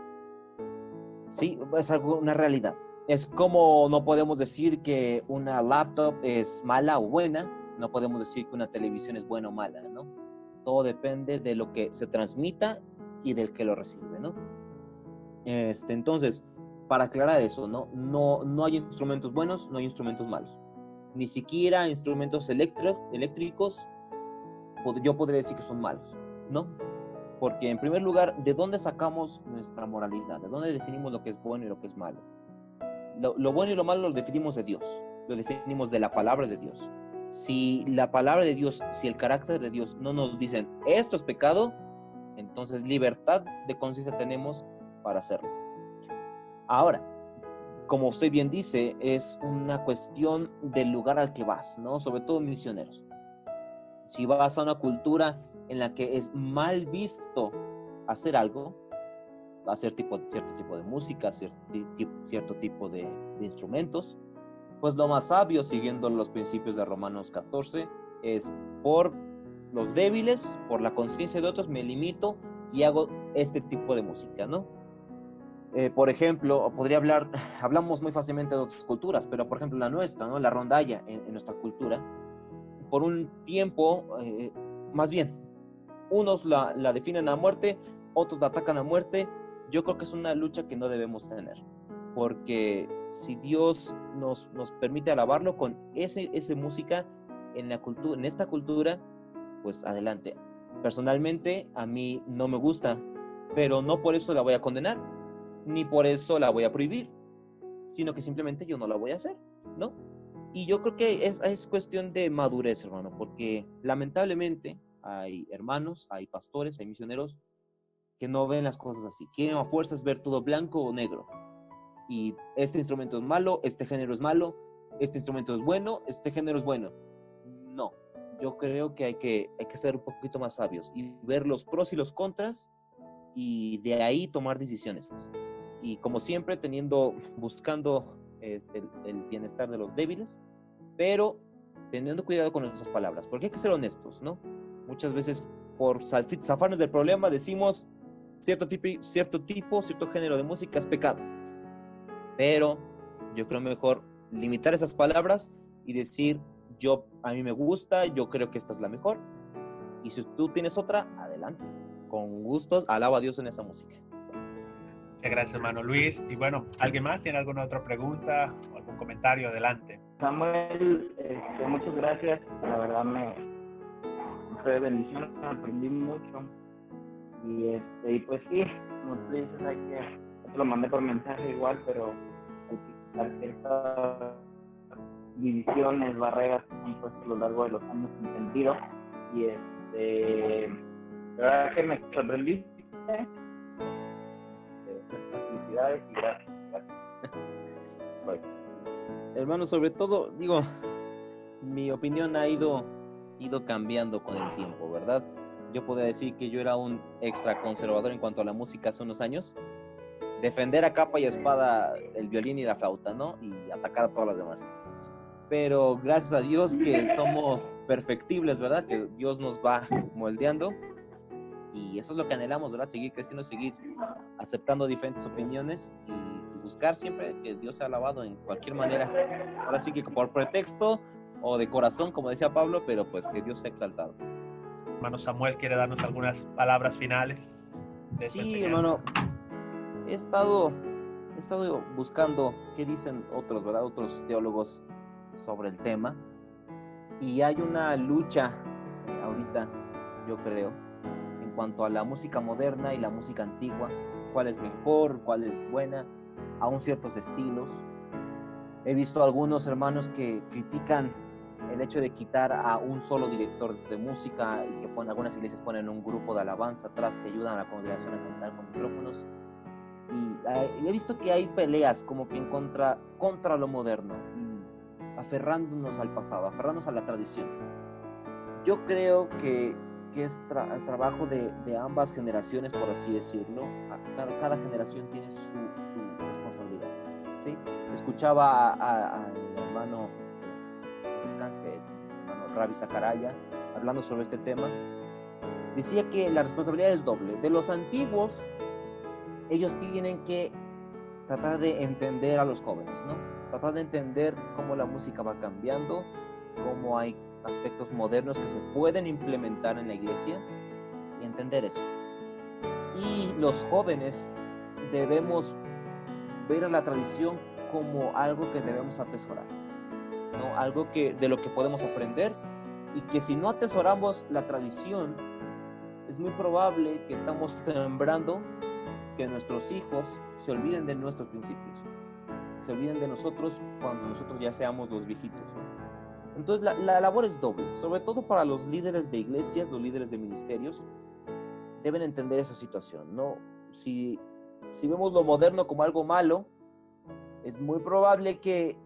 Sí, es una realidad. Es como no podemos decir que una laptop es mala o buena, no podemos decir que una televisión es buena o mala, ¿no? Todo depende de lo que se transmita y del que lo recibe, ¿no? Este, entonces, para aclarar eso, ¿no? No, no hay instrumentos buenos, no hay instrumentos malos. Ni siquiera instrumentos eléctricos, yo podría decir que son malos, ¿no? Porque en primer lugar, ¿de dónde sacamos nuestra moralidad? ¿De dónde definimos lo que es bueno y lo que es malo? Lo, bueno y lo malo lo definimos de Dios, lo definimos de la palabra de Dios. Si la palabra de Dios, si el carácter de Dios no nos dicen esto es pecado, entonces libertad de conciencia tenemos para hacerlo. Ahora, como usted bien dice, es una cuestión del lugar al que vas, ¿no? Sobre todo misioneros. Si vas a una cultura en la que es mal visto hacer algo, hacer tipo, cierto tipo de música, cierto, tipo de, instrumentos, pues lo más sabio, siguiendo los principios de Romanos 14, es por los débiles, por la conciencia de otros, me limito y hago este tipo de música, ¿no? Eh, por ejemplo, podría hablar, (laughs) hablamos muy fácilmente de otras culturas, pero por ejemplo la nuestra, ¿no? La rondalla en, nuestra cultura, por un tiempo, eh, más bien, unos la, la definen a muerte, otros la atacan a muerte. Yo creo que es una lucha que no debemos tener, porque si Dios nos, nos permite alabarlo con ese, ese música en, la cultura, en esta cultura, pues adelante. Personalmente a mí no me gusta, pero no por eso la voy a condenar, ni por eso la voy a prohibir, sino que simplemente yo no la voy a hacer, ¿no? Y yo creo que es, es cuestión de madurez, hermano, porque lamentablemente hay hermanos, hay pastores, hay misioneros que no ven las cosas así. Quieren a fuerzas ver todo blanco o negro. Y este instrumento es malo, este género es malo, este instrumento es bueno, este género es bueno yo creo que hay, que hay que ser un poquito más sabios y ver los pros y los contras y de ahí tomar decisiones. Y como siempre, teniendo, buscando este, el, bienestar de los débiles, pero teniendo cuidado con nuestras palabras, porque hay que ser honestos, ¿no? Muchas veces por zafarnos del problema decimos cierto tipo, cierto tipo, cierto género de música es pecado. Pero yo creo mejor limitar esas palabras y decir yo, a mí me gusta, yo creo que esta es la mejor. Y si tú tienes otra, adelante. Con gustos, alaba a Dios en esa música. Muchas gracias, hermano Luis. Y bueno, ¿alguien más tiene alguna otra pregunta o algún comentario? Adelante. Samuel, este, muchas gracias. La verdad me fue bendición, aprendí mucho. Y, este, y pues sí, como tú dices, hay que, te lo mandé por mensaje igual, pero hay que divisiones, barreras que han puesto a lo largo de los años sin sentido. Y este, la verdad que me sorprendiste. Felicidades y gracias. (laughs) Hermano, sobre todo, digo, mi opinión ha ido, ido cambiando con el tiempo, ¿verdad? Yo podría decir que yo era un extra conservador en cuanto a la música hace unos años. Defender a capa y espada el violín y la flauta, ¿no? Y atacar a todas las demás pero gracias a Dios que somos perfectibles, ¿verdad? Que Dios nos va moldeando y eso es lo que anhelamos, ¿verdad? Seguir creciendo, seguir aceptando diferentes opiniones y, buscar siempre que Dios sea alabado en cualquier manera. Ahora sí que por pretexto o de corazón, como decía Pablo, pero pues que Dios sea exaltado. Hermano Samuel, ¿quiere darnos algunas palabras finales? sí, hermano. He estado, he estado buscando qué dicen otros, ¿verdad? Otros teólogos sobre el tema. Y hay una lucha eh, ahorita, yo creo, cuanto a la música moderna y la música antigua, cuál es mejor, cuál es buena, aún ciertos estilos. He visto algunos hermanos que critican el hecho de quitar a un solo director de música y que ponen, algunas iglesias ponen un grupo de alabanza atrás que ayudan a la congregación a cantar con micrófonos. Y he visto que hay peleas como que en contra, contra lo moderno aferrándonos al pasado, aferrándonos a la tradición. Yo creo que, que es el trabajo de, de, ambas generaciones, por así decirlo. Cada, cada generación tiene su, su responsabilidad. ¿sí? Escuchaba al hermano Descanse, hermano Ravi Zacaraya, hablando sobre este tema. Decía que la responsabilidad es doble. De los antiguos, ellos tienen que tratar de entender a los jóvenes, ¿no? tratar de entender cómo la música va cambiando, cómo hay aspectos modernos que se pueden implementar en la iglesia y entender eso. Y los jóvenes debemos ver a la tradición como algo que debemos atesorar, ¿no? algo que, de lo que podemos aprender y que si no atesoramos la tradición, es muy probable que estamos sembrando que nuestros hijos se olviden de nuestros principios, se olviden de nosotros cuando nosotros ya seamos los viejitos. Entonces la, la, labor es doble, sobre todo para los líderes de iglesias, los líderes de ministerios, deben entender esa situación. No, si, si vemos lo moderno como algo malo, es muy probable que,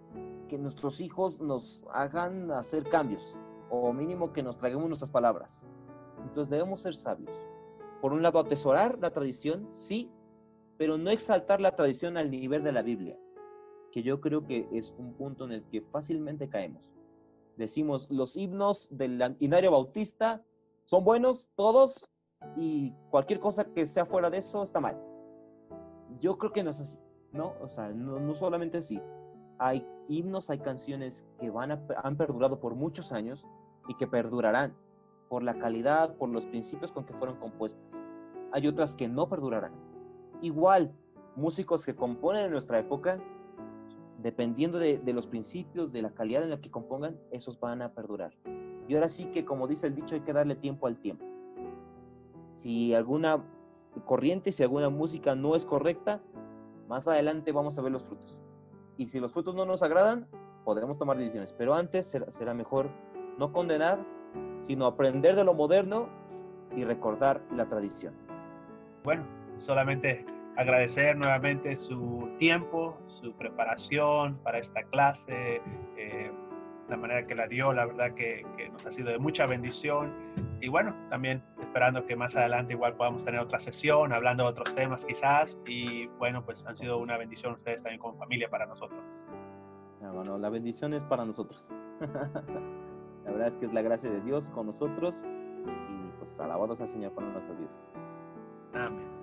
que nuestros hijos nos hagan hacer cambios, o mínimo que nos traguemos nuestras palabras. Entonces debemos ser sabios. Por un lado, atesorar la tradición, sí, pero no exaltar la tradición al nivel de la Biblia, que yo creo que es un punto en el que fácilmente caemos. Decimos, los himnos del himnario bautista son buenos, todos, y cualquier cosa que sea fuera de eso está mal. Yo creo que no es así, ¿no? O sea, no, solamente así. Hay himnos, hay canciones que van han perdurado por muchos años y que perdurarán por la calidad, por los principios con que fueron compuestas. Hay otras que no perdurarán. Igual, músicos que componen en nuestra época, dependiendo de, los principios, de la calidad en la que compongan, esos van a perdurar. Y ahora sí que, como dice el dicho, hay que darle tiempo al tiempo. Si alguna corriente, si alguna música no es correcta, más adelante vamos a ver los frutos. Y si los frutos no nos agradan, podremos tomar decisiones. Pero antes será, será mejor no condenar, sino aprender de lo moderno y recordar la tradición. Bueno, solamente agradecer nuevamente su tiempo, su preparación para esta clase, eh, la manera que la dio, la verdad que, que, nos ha sido de mucha bendición. Y bueno, también esperando que más adelante igual podamos tener otra sesión, hablando de otros temas quizás. Y bueno, pues han sido una bendición ustedes también como familia para nosotros. Bueno, la bendición es para nosotros. (laughs) la verdad es que es la gracia de Dios con nosotros y pues alabados al Señor por nuestras vidas. Amén.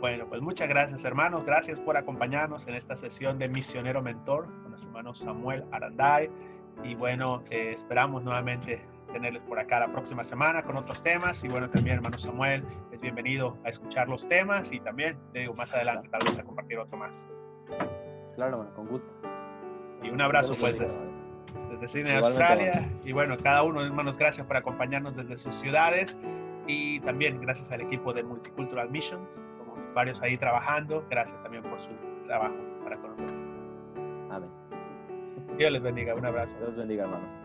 Bueno, pues muchas gracias hermanos, gracias por acompañarnos en esta sesión de Misionero Mentor con nuestro hermano Samuel Aranday. Y bueno, eh, esperamos nuevamente tenerles por acá la próxima semana con otros temas. Y bueno, también hermano Samuel es bienvenido a escuchar los temas y también, te digo, más adelante tal vez a compartir otro más. Claro, bueno, con gusto. Y un abrazo pues desde, desde Sydney, Australia. Y bueno, cada uno, hermanos, gracias por acompañarnos desde sus ciudades y también gracias al equipo de Multicultural Missions varios ahí trabajando. Gracias también por su trabajo para con nosotros. Amén. Dios les bendiga. Un abrazo. Dios les bendiga, hermanos.